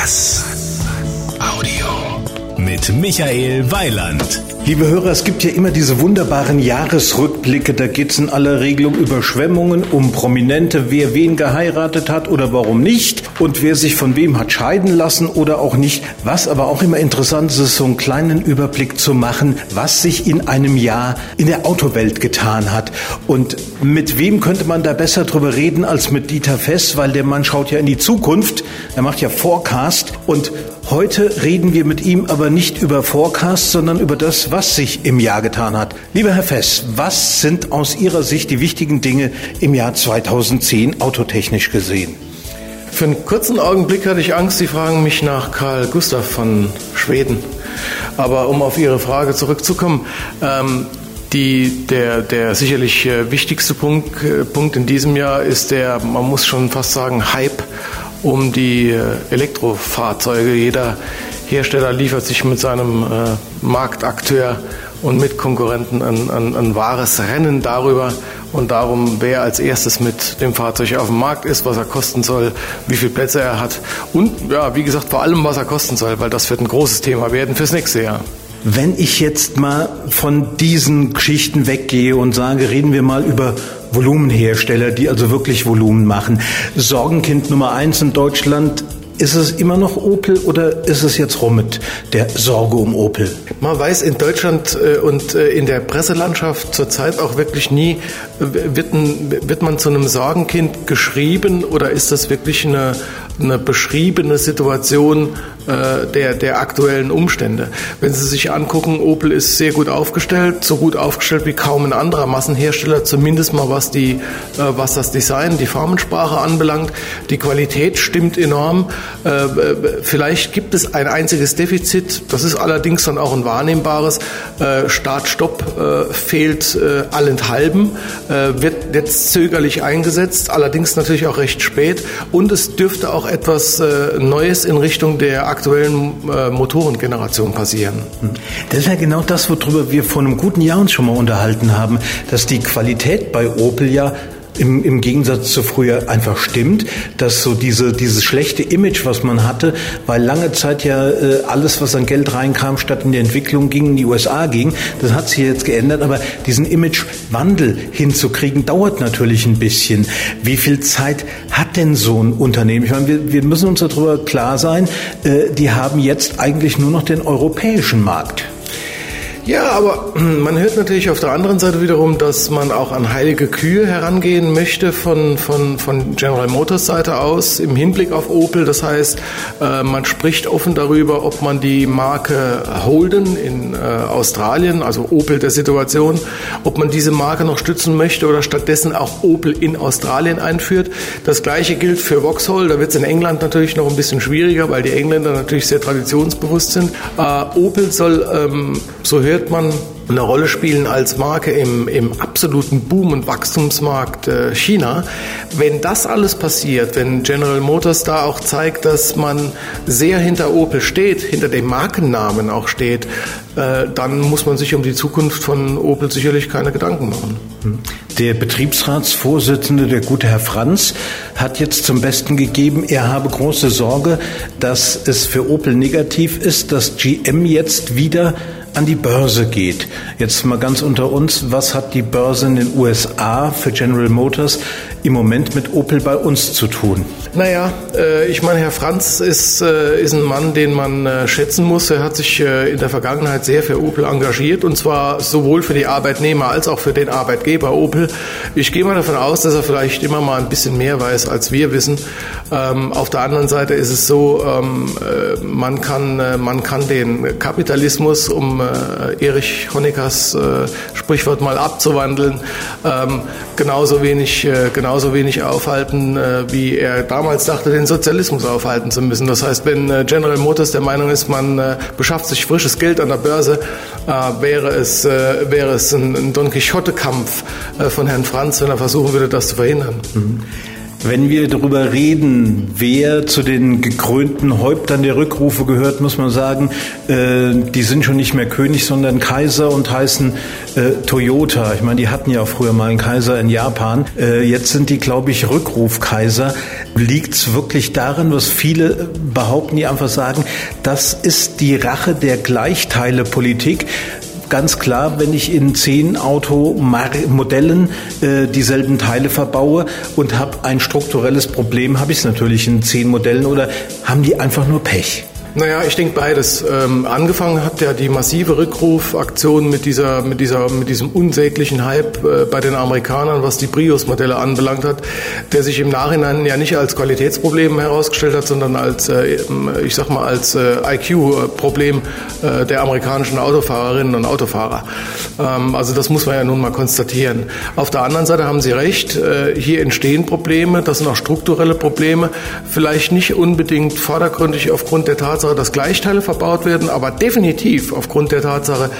Bass. Audio. Mit Michael Weiland. Liebe Hörer, es gibt ja immer diese wunderbaren Jahresrückblicke. Da geht es in aller Regel um Überschwemmungen, um Prominente, wer wen geheiratet hat oder warum nicht und wer sich von wem hat scheiden lassen oder auch nicht. Was aber auch immer interessant ist, ist so einen kleinen Überblick zu machen, was sich in einem Jahr in der Autowelt getan hat. Und mit wem könnte man da besser drüber reden als mit Dieter Fess, weil der Mann schaut ja in die Zukunft. Er macht ja Forecast und heute reden wir mit ihm aber nicht über Forecast, sondern über das, was sich im Jahr getan hat. Lieber Herr Fess, was sind aus Ihrer Sicht die wichtigen Dinge im Jahr 2010 autotechnisch gesehen? Für einen kurzen Augenblick hatte ich Angst, Sie fragen mich nach Karl Gustav von Schweden. Aber um auf Ihre Frage zurückzukommen, ähm, die, der, der sicherlich äh, wichtigste Punkt, äh, Punkt in diesem Jahr ist der, man muss schon fast sagen, Hype um die äh, Elektrofahrzeuge. Jeder Hersteller liefert sich mit seinem äh, Marktakteur und Mitkonkurrenten ein, ein, ein wahres Rennen darüber und darum, wer als erstes mit dem Fahrzeug auf dem Markt ist, was er kosten soll, wie viele Plätze er hat und ja, wie gesagt, vor allem, was er kosten soll, weil das wird ein großes Thema werden fürs nächste Jahr. Wenn ich jetzt mal von diesen Geschichten weggehe und sage, reden wir mal über Volumenhersteller, die also wirklich Volumen machen. Sorgenkind Nummer eins in Deutschland ist es immer noch Opel oder ist es jetzt rum mit der Sorge um Opel? Man weiß in Deutschland äh, und äh, in der Presselandschaft zurzeit auch wirklich nie, wird, man zu einem Sorgenkind geschrieben oder ist das wirklich eine, eine beschriebene Situation äh, der, der aktuellen Umstände? Wenn Sie sich angucken, Opel ist sehr gut aufgestellt, so gut aufgestellt wie kaum ein anderer Massenhersteller, zumindest mal was, die, was das Design, die Formensprache anbelangt. Die Qualität stimmt enorm. Äh, vielleicht gibt es ein einziges Defizit, das ist allerdings dann auch ein wahrnehmbares. Äh, Start-Stopp äh, fehlt allenthalben, wird jetzt zögerlich eingesetzt, allerdings natürlich auch recht spät. Und es dürfte auch etwas Neues in Richtung der aktuellen Motorengeneration passieren. Das ist ja genau das, worüber wir vor einem guten Jahr uns schon mal unterhalten haben, dass die Qualität bei Opel ja im, im Gegensatz zu früher einfach stimmt, dass so diese, dieses schlechte Image, was man hatte, weil lange Zeit ja äh, alles, was an Geld reinkam, statt in die Entwicklung ging, in die USA ging, das hat sich jetzt geändert, aber diesen Imagewandel hinzukriegen, dauert natürlich ein bisschen. Wie viel Zeit hat denn so ein Unternehmen? Ich meine, wir, wir müssen uns darüber klar sein, äh, die haben jetzt eigentlich nur noch den europäischen Markt. Ja, aber man hört natürlich auf der anderen Seite wiederum, dass man auch an heilige Kühe herangehen möchte von, von, von General Motors Seite aus im Hinblick auf Opel. Das heißt, äh, man spricht offen darüber, ob man die Marke Holden in äh, Australien, also Opel der Situation, ob man diese Marke noch stützen möchte oder stattdessen auch Opel in Australien einführt. Das gleiche gilt für Vauxhall. Da wird es in England natürlich noch ein bisschen schwieriger, weil die Engländer natürlich sehr traditionsbewusst sind. Äh, Opel soll, ähm, so hört man eine Rolle spielen als Marke im, im absoluten Boom- und Wachstumsmarkt äh, China. Wenn das alles passiert, wenn General Motors da auch zeigt, dass man sehr hinter Opel steht, hinter dem Markennamen auch steht, äh, dann muss man sich um die Zukunft von Opel sicherlich keine Gedanken machen. Der Betriebsratsvorsitzende, der gute Herr Franz, hat jetzt zum Besten gegeben, er habe große Sorge, dass es für Opel negativ ist, dass GM jetzt wieder an die Börse geht. Jetzt mal ganz unter uns, was hat die Börse in den USA für General Motors im Moment mit Opel bei uns zu tun? Naja, äh, ich meine, Herr Franz ist, äh, ist ein Mann, den man äh, schätzen muss. Er hat sich in der Vergangenheit sehr für Opel engagiert und zwar sowohl für die Arbeitnehmer als auch für den Arbeitgeber Opel. Ich gehe mal davon aus, dass er vielleicht immer mal ein bisschen mehr weiß, als wir wissen. Ähm, auf der anderen Seite ist es so, ähm, äh, man, kann, man kann den Kapitalismus, um Erich Honeckers Sprichwort mal abzuwandeln, ähm, genauso wenig, genauso wenig aufhalten, wie er damals dachte, den Sozialismus aufhalten zu müssen. Das heißt, wenn äh, General Motors der Meinung ist, man äh, beschafft sich frisches Geld an der Börse, äh, wäre es, wäre es ein Don Quixote-Kampf von Herrn Franz, wenn er versuchen würde, das zu verhindern. Mhm. Wenn wir darüber reden, wer zu den gekrönten Häuptern der Rückrufe gehört, muss man sagen, äh, die sind schon nicht mehr König, sondern Kaiser und heißen äh, Toyota. Ich meine, die hatten ja früher mal einen Kaiser in Japan. Äh, jetzt sind die, glaube ich, Rückrufkaiser. Liegt es wirklich daran, was viele behaupten, die einfach sagen, das ist die Rache der Gleichteilepolitik ganz klar, wenn ich in zehn Automodellen äh, dieselben Teile verbaue und habe ein strukturelles Problem, habe ich es natürlich in zehn Modellen oder haben die einfach nur Pech? Naja, ich denke beides. Ähm, angefangen hat ja die massive Rückrufaktion mit dieser, mit dieser, mit diesem unsäglichen Hype äh, bei den Amerikanern, was die Prius-Modelle anbelangt hat, der sich im Nachhinein ja nicht als Qualitätsproblem herausgestellt hat, sondern als, äh, ich sag mal, als äh, IQ-Problem äh, der amerikanischen Autofahrerinnen und Autofahrer. Ähm, also das muss man ja nun mal konstatieren. Auf der anderen Seite haben Sie recht, äh, hier entstehen Probleme, das sind auch strukturelle Probleme, vielleicht nicht unbedingt vordergründig aufgrund der Tatsache, Tatsache, dass Gleichteile verbaut werden, aber definitiv aufgrund der Tatsache,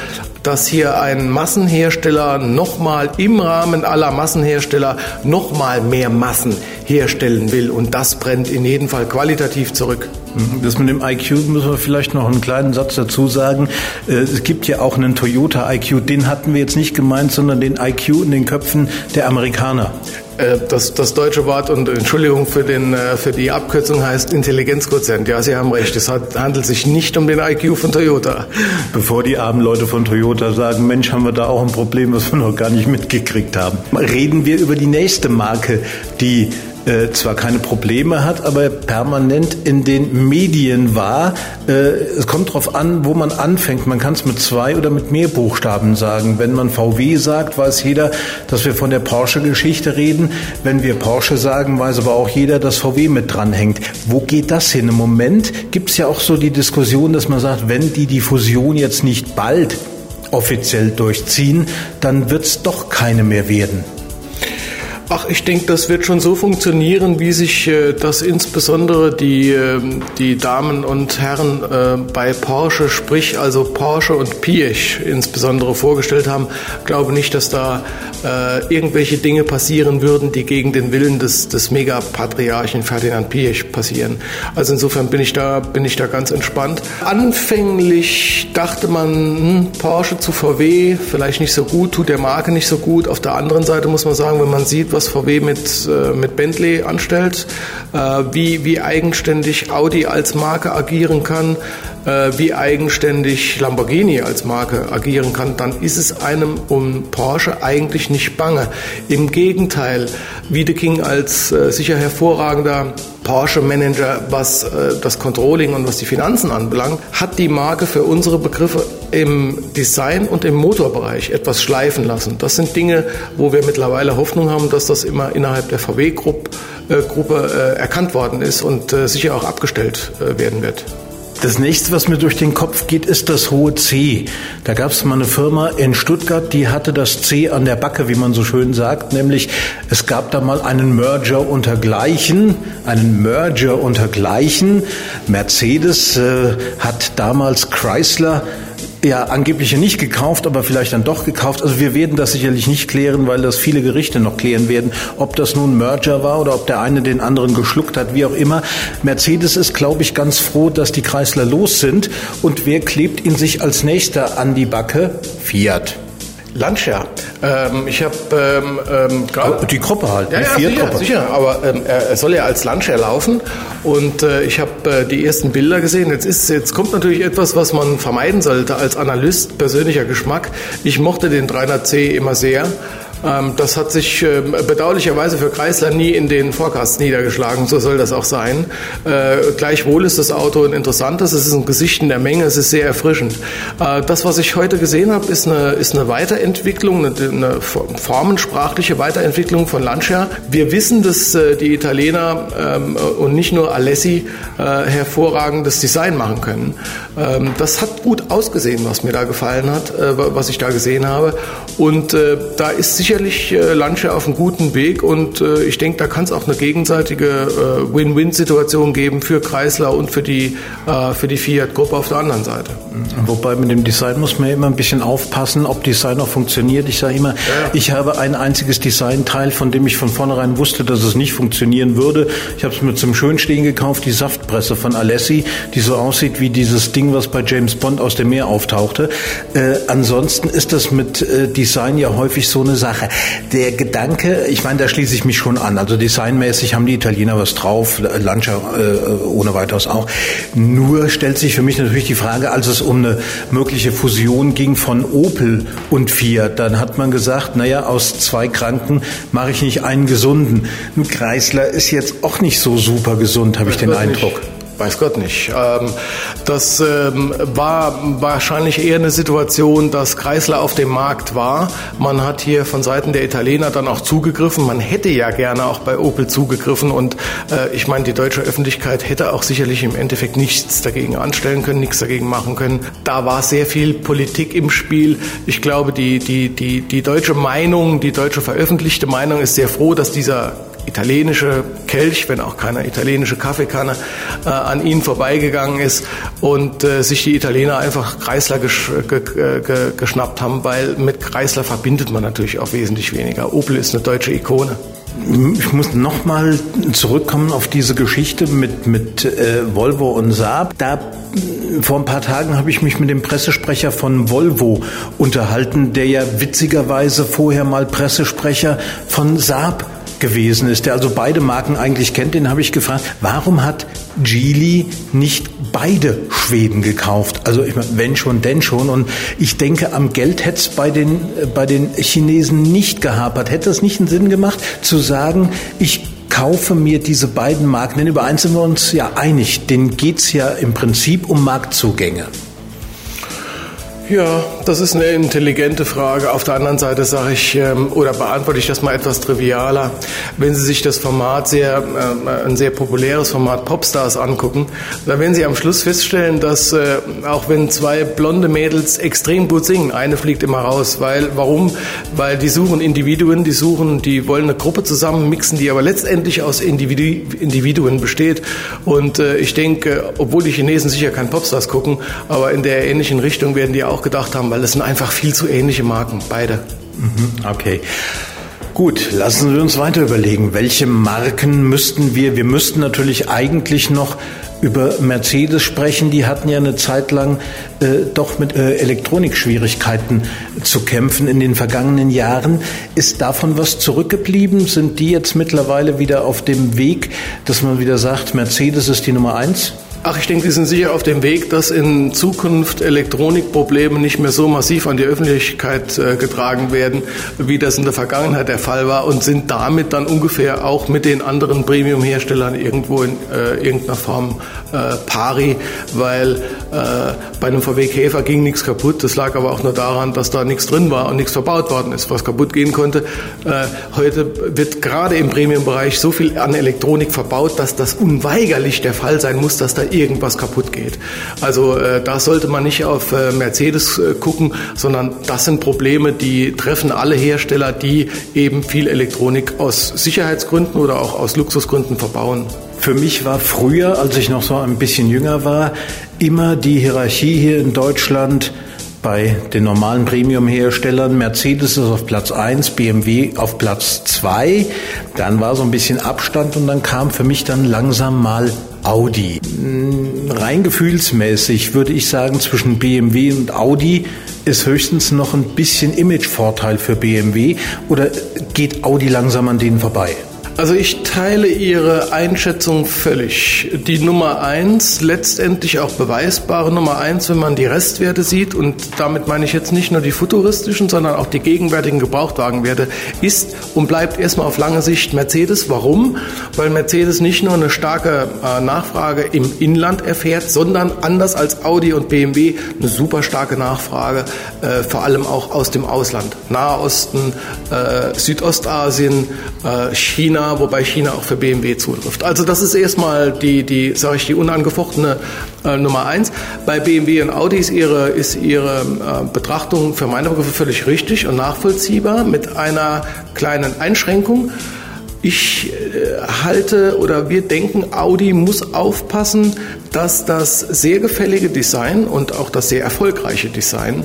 dass hier ein Massenhersteller nochmal im Rahmen aller Massenhersteller nochmal mehr Massen herstellen will. Und das brennt in jedem Fall qualitativ zurück. Mhm. Das mit dem IQ müssen wir vielleicht noch einen kleinen Satz dazu sagen. Äh, es gibt ja auch einen Toyota IQ, den hatten wir jetzt nicht gemeint, sondern den IQ in den Köpfen der Amerikaner. Äh, das, das deutsche Wort und Entschuldigung für, den, äh, für die Abkürzung heißt Intelligenzquotient. Ja, Sie haben recht. Es handelt sich nicht um den IQ von Toyota. Bevor die armen Leute von Toyota sagen, Mensch, haben wir da auch ein Problem, was wir noch gar nicht mitgekriegt haben. Reden wir über die nächste Marke, die äh, zwar keine Probleme hat, aber permanent in den Medien war. Äh, es kommt darauf an, wo man anfängt. Man kann es mit zwei oder mit mehr Buchstaben sagen. Wenn man VW sagt, weiß jeder, dass wir von der Porsche-Geschichte reden. Wenn wir Porsche sagen, weiß aber auch jeder, dass VW mit dranhängt. Wo geht das hin? Im Moment gibt es ja auch so die Diskussion, dass man sagt, wenn die die Fusion jetzt nicht bald offiziell durchziehen, dann wird es doch keine mehr werden. Ach, ich denke, das wird schon so funktionieren, wie sich äh, das insbesondere die, äh, die Damen und Herren äh, bei Porsche, sprich also Porsche und Piech insbesondere vorgestellt haben. Ich glaube nicht, dass da äh, irgendwelche Dinge passieren würden, die gegen den Willen des, des Megapatriarchen Ferdinand Piech passieren. Also insofern bin ich da, bin ich da ganz entspannt. Anfänglich dachte man, hm, Porsche zu VW, vielleicht nicht so gut, tut der Marke nicht so gut. Auf der anderen Seite muss man sagen, wenn man sieht, was was VW mit, äh, mit Bentley anstellt, äh, wie, wie eigenständig Audi als Marke agieren kann, äh, wie eigenständig Lamborghini als Marke agieren kann, dann ist es einem um Porsche eigentlich nicht bange. Im Gegenteil, Wiedeking als sicher hervorragender Porsche-Manager, was äh, das Controlling und was die Finanzen anbelangt, hat die Marke für unsere Begriffe im Design und im Motorbereich etwas schleifen lassen. Das sind Dinge, wo wir mittlerweile Hoffnung haben, dass das immer innerhalb der VW-Gruppe äh, erkannt worden ist und äh, sicher auch abgestellt äh, werden wird. Das nächste, was mir durch den Kopf geht, ist das hohe C. Da gab es mal eine Firma in Stuttgart, die hatte das C an der Backe, wie man so schön sagt, nämlich es gab da mal einen Merger unter Gleichen, einen Merger unter Gleichen. Mercedes äh, hat damals Chrysler ja, angeblich nicht gekauft, aber vielleicht dann doch gekauft. Also wir werden das sicherlich nicht klären, weil das viele Gerichte noch klären werden, ob das nun Merger war oder ob der eine den anderen geschluckt hat, wie auch immer. Mercedes ist, glaube ich, ganz froh, dass die Kreisler los sind. Und wer klebt ihn sich als nächster an die Backe? Fiat. Lancia. Ähm, ich habe ähm, ähm, gerade die Gruppe halt, ja, die ja, sicher, sicher, aber ähm, er soll ja als Lancia laufen und äh, ich habe äh, die ersten Bilder gesehen. Jetzt ist jetzt kommt natürlich etwas, was man vermeiden sollte als Analyst persönlicher Geschmack. Ich mochte den 300C immer sehr. Ähm, das hat sich ähm, bedauerlicherweise für Chrysler nie in den Forecasts niedergeschlagen. So soll das auch sein. Äh, gleichwohl ist das Auto ein interessantes. Es ist ein Gesicht in der Menge. Es ist sehr erfrischend. Äh, das, was ich heute gesehen habe, ist eine, ist eine Weiterentwicklung, eine, formensprachliche Weiterentwicklung von Lancia. Wir wissen, dass äh, die Italiener ähm, und nicht nur Alessi hervorragendes Design machen können. Das hat gut ausgesehen, was mir da gefallen hat, was ich da gesehen habe. Und da ist sicher sicherlich äh, Lancia auf einem guten Weg und äh, ich denke, da kann es auch eine gegenseitige äh, Win-Win-Situation geben für Chrysler und für die, äh, für die Fiat-Gruppe auf der anderen Seite. Wobei mit dem Design muss man immer ein bisschen aufpassen, ob Design auch funktioniert. Ich sage immer, ja. ich habe ein einziges Designteil, von dem ich von vornherein wusste, dass es nicht funktionieren würde. Ich habe es mir zum Schönstehen gekauft, die Saftpresse von Alessi, die so aussieht wie dieses Ding, was bei James Bond aus dem Meer auftauchte. Äh, ansonsten ist das mit äh, Design ja häufig so eine Sache. Der Gedanke, ich meine, da schließe ich mich schon an. Also designmäßig haben die Italiener was drauf, Lancia äh, ohne weiteres auch. Nur stellt sich für mich natürlich die Frage, als es um eine mögliche Fusion ging von Opel und Fiat, dann hat man gesagt, naja, aus zwei Kranken mache ich nicht einen gesunden. Ein Kreisler ist jetzt auch nicht so super gesund, habe ich den Eindruck. Nicht. Weiß Gott nicht. Ähm, das ähm, war wahrscheinlich eher eine Situation, dass Kreisler auf dem Markt war. Man hat hier von Seiten der Italiener dann auch zugegriffen. Man hätte ja gerne auch bei Opel zugegriffen und äh, ich meine, die deutsche Öffentlichkeit hätte auch sicherlich im Endeffekt nichts dagegen anstellen können, nichts dagegen machen können. Da war sehr viel Politik im Spiel. Ich glaube, die, die, die, die deutsche Meinung, die deutsche veröffentlichte Meinung ist sehr froh, dass dieser italienische Kelch, wenn auch keine italienische Kaffeekanne, äh, an ihnen vorbeigegangen ist und äh, sich die Italiener einfach Kreisler gesch ge ge geschnappt haben, weil mit Kreisler verbindet man natürlich auch wesentlich weniger. Opel ist eine deutsche Ikone. Ich muss nochmal zurückkommen auf diese Geschichte mit, mit äh, Volvo und Saab. Da vor ein paar Tagen habe ich mich mit dem Pressesprecher von Volvo unterhalten, der ja witzigerweise vorher mal Pressesprecher von Saab gewesen ist, der also beide Marken eigentlich kennt, den habe ich gefragt, warum hat Geely nicht beide Schweden gekauft? Also ich meine, wenn schon, denn schon. Und ich denke, am Geld hätte es bei den, äh, bei den Chinesen nicht gehapert. Hätte es nicht einen Sinn gemacht, zu sagen, ich kaufe mir diese beiden Marken, denn über eins sind wir uns ja einig, denen geht es ja im Prinzip um Marktzugänge. Ja, das ist eine intelligente Frage. Auf der anderen Seite sage ich, ähm, oder beantworte ich das mal etwas trivialer. Wenn Sie sich das Format sehr, äh, ein sehr populäres Format Popstars angucken, dann werden Sie am Schluss feststellen, dass äh, auch wenn zwei blonde Mädels extrem gut singen, eine fliegt immer raus. Weil, warum? Weil die suchen Individuen, die suchen, die wollen eine Gruppe zusammen mixen, die aber letztendlich aus Individu Individuen besteht. Und äh, ich denke, obwohl die Chinesen sicher kein Popstars gucken, aber in der ähnlichen Richtung werden die auch auch gedacht haben, weil es sind einfach viel zu ähnliche Marken, beide. Mhm, okay. Gut, lassen wir uns weiter überlegen, welche Marken müssten wir, wir müssten natürlich eigentlich noch über Mercedes sprechen. Die hatten ja eine Zeit lang äh, doch mit äh, Elektronikschwierigkeiten zu kämpfen in den vergangenen Jahren. Ist davon was zurückgeblieben? Sind die jetzt mittlerweile wieder auf dem Weg, dass man wieder sagt, Mercedes ist die Nummer eins? Ach, ich denke, Sie sind sicher auf dem Weg, dass in Zukunft Elektronikprobleme nicht mehr so massiv an die Öffentlichkeit äh, getragen werden, wie das in der Vergangenheit der Fall war und sind damit dann ungefähr auch mit den anderen Premium-Herstellern irgendwo in äh, irgendeiner Form äh, pari, weil bei einem VW Käfer ging nichts kaputt. Das lag aber auch nur daran, dass da nichts drin war und nichts verbaut worden ist, was kaputt gehen konnte. Äh, heute wird gerade im Premium-Bereich so viel an Elektronik verbaut, dass das unweigerlich der Fall sein muss, dass da irgendwas kaputt geht. Also äh, da sollte man nicht auf äh, Mercedes äh, gucken, sondern das sind Probleme, die treffen alle Hersteller, die eben viel Elektronik aus Sicherheitsgründen oder auch aus Luxusgründen verbauen. Für mich war früher, als ich noch so ein bisschen jünger war, immer die Hierarchie hier in Deutschland bei den normalen Premium-Herstellern. Mercedes ist auf Platz 1, BMW auf Platz 2. Dann war so ein bisschen Abstand und dann kam für mich dann langsam mal Audi. Hm, rein gefühlsmäßig würde ich sagen, zwischen BMW und Audi ist höchstens noch ein bisschen Imagevorteil für BMW oder geht Audi langsam an denen vorbei? Also ich teile Ihre Einschätzung völlig. Die Nummer eins, letztendlich auch beweisbare Nummer eins, wenn man die Restwerte sieht, und damit meine ich jetzt nicht nur die futuristischen, sondern auch die gegenwärtigen Gebrauchtwagenwerte, ist und bleibt erstmal auf lange Sicht Mercedes. Warum? Weil Mercedes nicht nur eine starke äh, Nachfrage im Inland erfährt, sondern anders als Audi und BMW eine super starke Nachfrage, äh, vor allem auch aus dem Ausland. Nahe Osten, äh, Südostasien, äh, China, Wobei China auch für BMW zutrifft. Also das ist erstmal die, die sage ich, die unangefochtene äh, Nummer eins. Bei BMW und Audi ist ihre, ist ihre äh, Betrachtung für meine Begriffe völlig richtig und nachvollziehbar mit einer kleinen Einschränkung. Ich äh, halte oder wir denken, Audi muss aufpassen, dass das sehr gefällige Design und auch das sehr erfolgreiche Design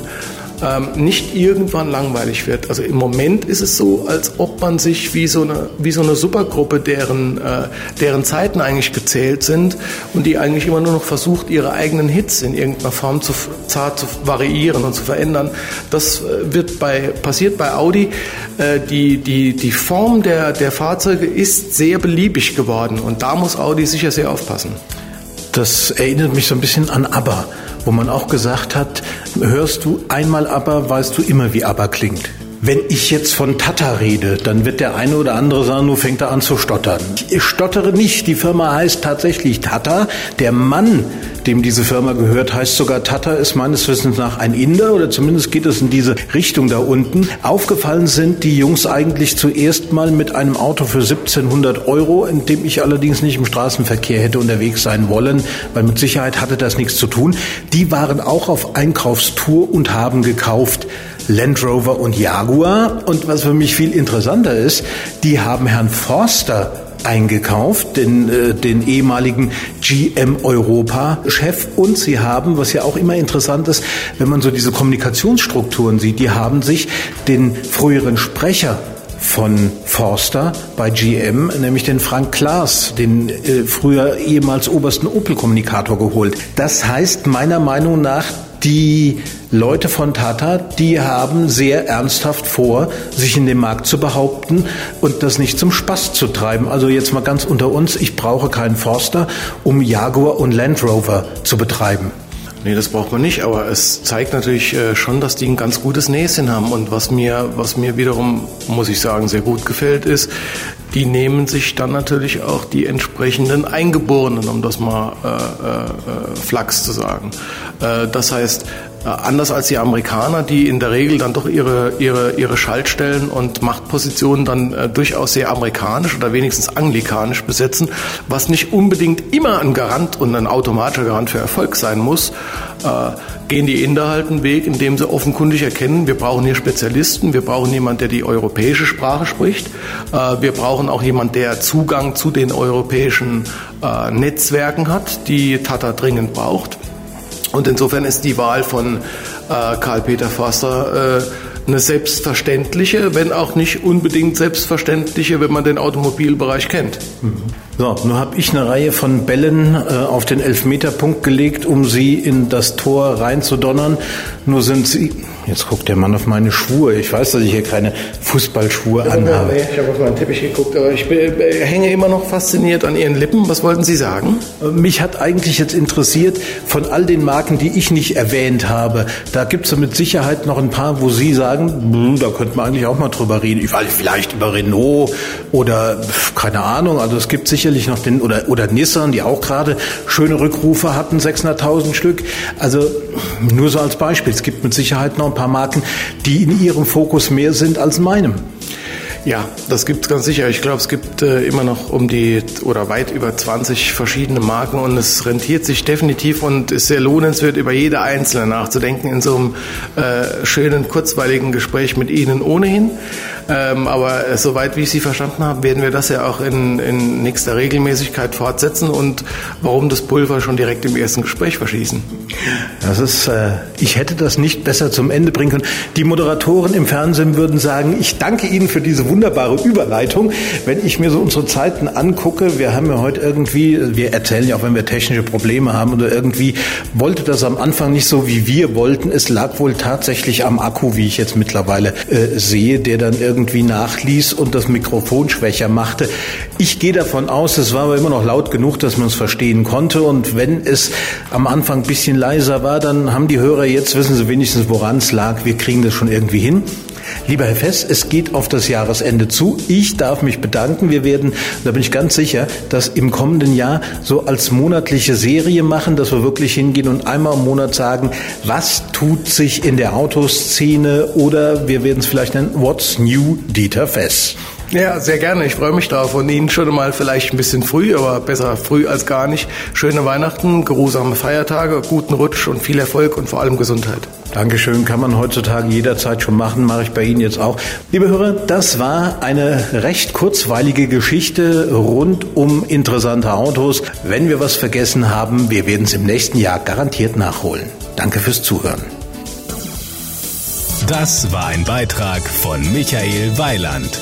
ähm, nicht irgendwann langweilig wird. Also im Moment ist es so, als ob man sich wie so eine, wie so eine Supergruppe, deren, äh, deren Zeiten eigentlich gezählt sind und die eigentlich immer nur noch versucht, ihre eigenen Hits in irgendeiner Form zu, zu variieren und zu verändern. Das äh, wird bei, passiert bei Audi. Äh, die, die, die Form der, der Fahrzeuge ist sehr beliebig geworden und da muss Audi sicher sehr aufpassen. Das erinnert mich so ein bisschen an ABBA wo man auch gesagt hat, hörst du einmal aber, weißt du immer, wie aber klingt. Wenn ich jetzt von Tata rede, dann wird der eine oder andere sagen, nur fängt er an zu stottern. Ich stottere nicht. Die Firma heißt tatsächlich Tata. Der Mann, dem diese Firma gehört, heißt sogar Tata, ist meines Wissens nach ein Inder oder zumindest geht es in diese Richtung da unten. Aufgefallen sind die Jungs eigentlich zuerst mal mit einem Auto für 1700 Euro, in dem ich allerdings nicht im Straßenverkehr hätte unterwegs sein wollen, weil mit Sicherheit hatte das nichts zu tun. Die waren auch auf Einkaufstour und haben gekauft. Land Rover und Jaguar. Und was für mich viel interessanter ist, die haben Herrn Forster eingekauft, den, äh, den ehemaligen GM Europa-Chef. Und sie haben, was ja auch immer interessant ist, wenn man so diese Kommunikationsstrukturen sieht, die haben sich den früheren Sprecher von Forster bei GM, nämlich den Frank Klaas, den äh, früher ehemals obersten Opel-Kommunikator geholt. Das heißt meiner Meinung nach, die Leute von Tata, die haben sehr ernsthaft vor, sich in dem Markt zu behaupten und das nicht zum Spaß zu treiben. Also jetzt mal ganz unter uns, ich brauche keinen Forster, um Jaguar und Land Rover zu betreiben. Nee, das braucht man nicht, aber es zeigt natürlich äh, schon, dass die ein ganz gutes Näschen haben. Und was mir, was mir wiederum, muss ich sagen, sehr gut gefällt, ist, die nehmen sich dann natürlich auch die entsprechenden Eingeborenen, um das mal äh, äh, äh Flachs zu sagen. Äh, das heißt, anders als die Amerikaner, die in der Regel dann doch ihre, ihre, ihre Schaltstellen und Machtpositionen dann äh, durchaus sehr amerikanisch oder wenigstens anglikanisch besetzen, was nicht unbedingt immer ein Garant und ein automatischer Garant für Erfolg sein muss, äh, gehen die Inder halt einen Weg, indem sie offenkundig erkennen, wir brauchen hier Spezialisten, wir brauchen jemanden, der die europäische Sprache spricht, äh, wir brauchen auch jemanden, der Zugang zu den europäischen äh, Netzwerken hat, die Tata dringend braucht. Und insofern ist die Wahl von äh, Karl-Peter Forster äh, eine selbstverständliche, wenn auch nicht unbedingt selbstverständliche, wenn man den Automobilbereich kennt. Mhm. So, nun habe ich eine Reihe von Bällen äh, auf den Elfmeterpunkt gelegt, um sie in das Tor reinzudonnern. Nur sind sie Jetzt guckt der Mann auf meine Schuhe. Ich weiß, dass ich hier keine Fußballschuhe ja, anhabe. Nee, ich habe auf meinen Teppich geguckt, aber ich äh, hänge immer noch fasziniert an Ihren Lippen. Was wollten Sie sagen? Äh, mich hat eigentlich jetzt interessiert, von all den Marken, die ich nicht erwähnt habe, da gibt es mit Sicherheit noch ein paar, wo Sie sagen, hm, da könnte man eigentlich auch mal drüber reden. Ich weiß, vielleicht über Renault oder keine Ahnung. Also es gibt sicherlich noch den, oder, oder Nissan, die auch gerade schöne Rückrufe hatten, 600.000 Stück. Also nur so als Beispiel. Es gibt mit Sicherheit noch ein paar Marken, die in ihrem Fokus mehr sind als meinem. Ja, das gibt es ganz sicher. Ich glaube, es gibt äh, immer noch um die oder weit über 20 verschiedene Marken und es rentiert sich definitiv und ist sehr lohnenswert, über jede einzelne nachzudenken in so einem äh, schönen, kurzweiligen Gespräch mit Ihnen ohnehin. Ähm, aber äh, soweit wie ich Sie verstanden habe, werden wir das ja auch in, in nächster Regelmäßigkeit fortsetzen und warum das Pulver schon direkt im ersten Gespräch verschießen. Das ist, äh, ich hätte das nicht besser zum Ende bringen können. Die Moderatoren im Fernsehen würden sagen, ich danke Ihnen für diese wunderbare Überleitung. Wenn ich mir so unsere Zeiten angucke, wir haben ja heute irgendwie, wir erzählen ja auch, wenn wir technische Probleme haben oder irgendwie wollte das am Anfang nicht so, wie wir wollten. Es lag wohl tatsächlich am Akku, wie ich jetzt mittlerweile äh, sehe, der dann irgendwie irgendwie nachließ und das Mikrofon schwächer machte. Ich gehe davon aus, es war aber immer noch laut genug, dass man es verstehen konnte. Und wenn es am Anfang ein bisschen leiser war, dann haben die Hörer jetzt, wissen sie wenigstens, woran es lag. Wir kriegen das schon irgendwie hin. Lieber Herr Fess, es geht auf das Jahresende zu. Ich darf mich bedanken. Wir werden, da bin ich ganz sicher, das im kommenden Jahr so als monatliche Serie machen, dass wir wirklich hingehen und einmal im Monat sagen, was tut sich in der Autoszene oder wir werden es vielleicht nennen, What's New Dieter Fess. Ja, sehr gerne. Ich freue mich drauf. Und Ihnen schon mal vielleicht ein bisschen früh, aber besser früh als gar nicht. Schöne Weihnachten, geruhsame Feiertage, guten Rutsch und viel Erfolg und vor allem Gesundheit. Dankeschön, kann man heutzutage jederzeit schon machen, mache ich bei Ihnen jetzt auch. Liebe Hörer, das war eine recht kurzweilige Geschichte rund um interessante Autos. Wenn wir was vergessen haben, wir werden es im nächsten Jahr garantiert nachholen. Danke fürs Zuhören. Das war ein Beitrag von Michael Weiland.